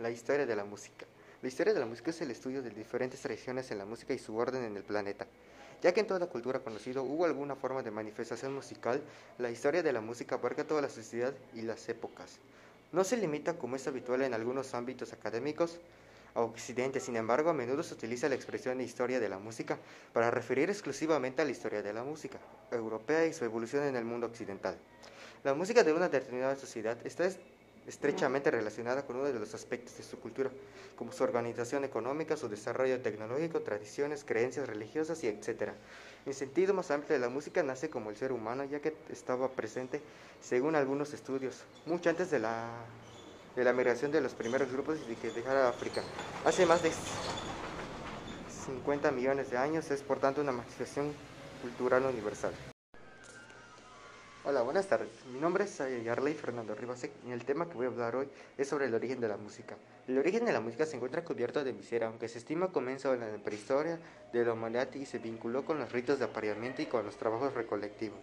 La historia de la música. La historia de la música es el estudio de diferentes tradiciones en la música y su orden en el planeta. Ya que en toda cultura conocida hubo alguna forma de manifestación musical, la historia de la música abarca toda la sociedad y las épocas. No se limita, como es habitual en algunos ámbitos académicos, a Occidente, sin embargo, a menudo se utiliza la expresión historia de la música para referir exclusivamente a la historia de la música europea y su evolución en el mundo occidental. La música de una determinada sociedad está estrechamente relacionada con uno de los aspectos de su cultura, como su organización económica, su desarrollo tecnológico, tradiciones, creencias religiosas y etc. En sentido más amplio, la música nace como el ser humano, ya que estaba presente, según algunos estudios, mucho antes de la, de la migración de los primeros grupos y de que dejara África. Hace más de 50 millones de años, es por tanto una manifestación cultural universal. Hola, buenas tardes. Mi nombre es Yarley Fernando Ribasek y el tema que voy a hablar hoy es sobre el origen de la música. El origen de la música se encuentra cubierto de miseria, aunque se estima comenzó en la prehistoria de la humanidad y se vinculó con los ritos de apareamiento y con los trabajos recolectivos.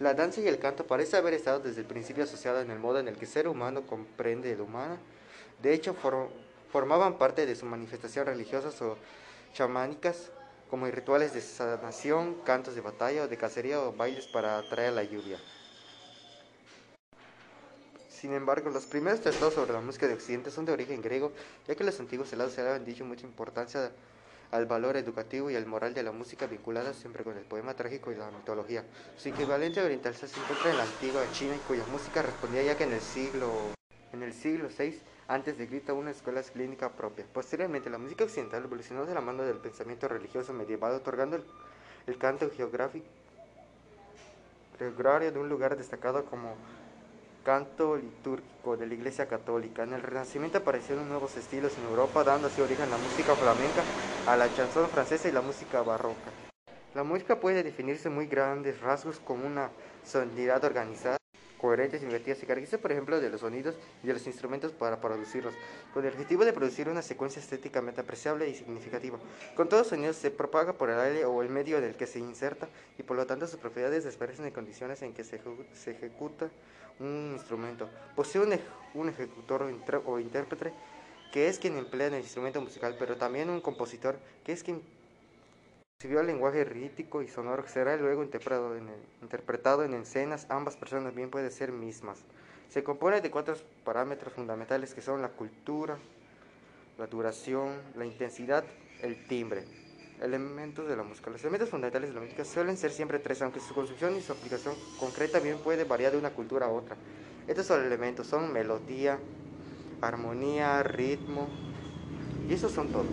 La danza y el canto parece haber estado desde el principio asociado en el modo en el que el ser humano comprende el humano. De hecho, formaban parte de su manifestación religiosas o chamánicas, como rituales de sanación, cantos de batalla o de cacería o bailes para atraer la lluvia. Sin embargo, los primeros tratados sobre la música de Occidente son de origen griego, ya que los antiguos helados se habían dicho mucha importancia al valor educativo y al moral de la música vinculada siempre con el poema trágico y la mitología. Su equivalente oriental se encuentra en la antigua China cuya música respondía ya que en el siglo en el siglo VI antes de Cristo una escuela clínica propia. Posteriormente, la música occidental evolucionó de la mano del pensamiento religioso medieval, otorgando el, el canto geográfico de un lugar destacado como canto litúrgico de la Iglesia Católica. En el Renacimiento aparecieron nuevos estilos en Europa, dando así origen a la música flamenca, a la chanson francesa y la música barroca. La música puede definirse muy grandes rasgos como una sonoridad organizada, coherente, y Se caracteriza, por ejemplo, de los sonidos y de los instrumentos para producirlos, con el objetivo de producir una secuencia estéticamente apreciable y significativa. Con todos sonidos se propaga por el aire o el medio en el que se inserta y por lo tanto sus propiedades desaparecen en condiciones en que se, se ejecuta un instrumento. Posee un, ejecutor o, intérprete que es quien emplea el instrumento musical, pero también un compositor que es quien recibió el lenguaje rítmico y sonoro será luego interpretado en, interpretado en escenas. Ambas personas bien pueden ser mismas. Se compone de cuatro parámetros fundamentales que son la cultura, la duración, la intensidad, el timbre elementos de la música. Los elementos fundamentales de la música suelen ser siempre tres, aunque su construcción y su aplicación concreta bien puede variar de una cultura a otra. Estos son elementos, son melodía, armonía, ritmo, y esos son todos.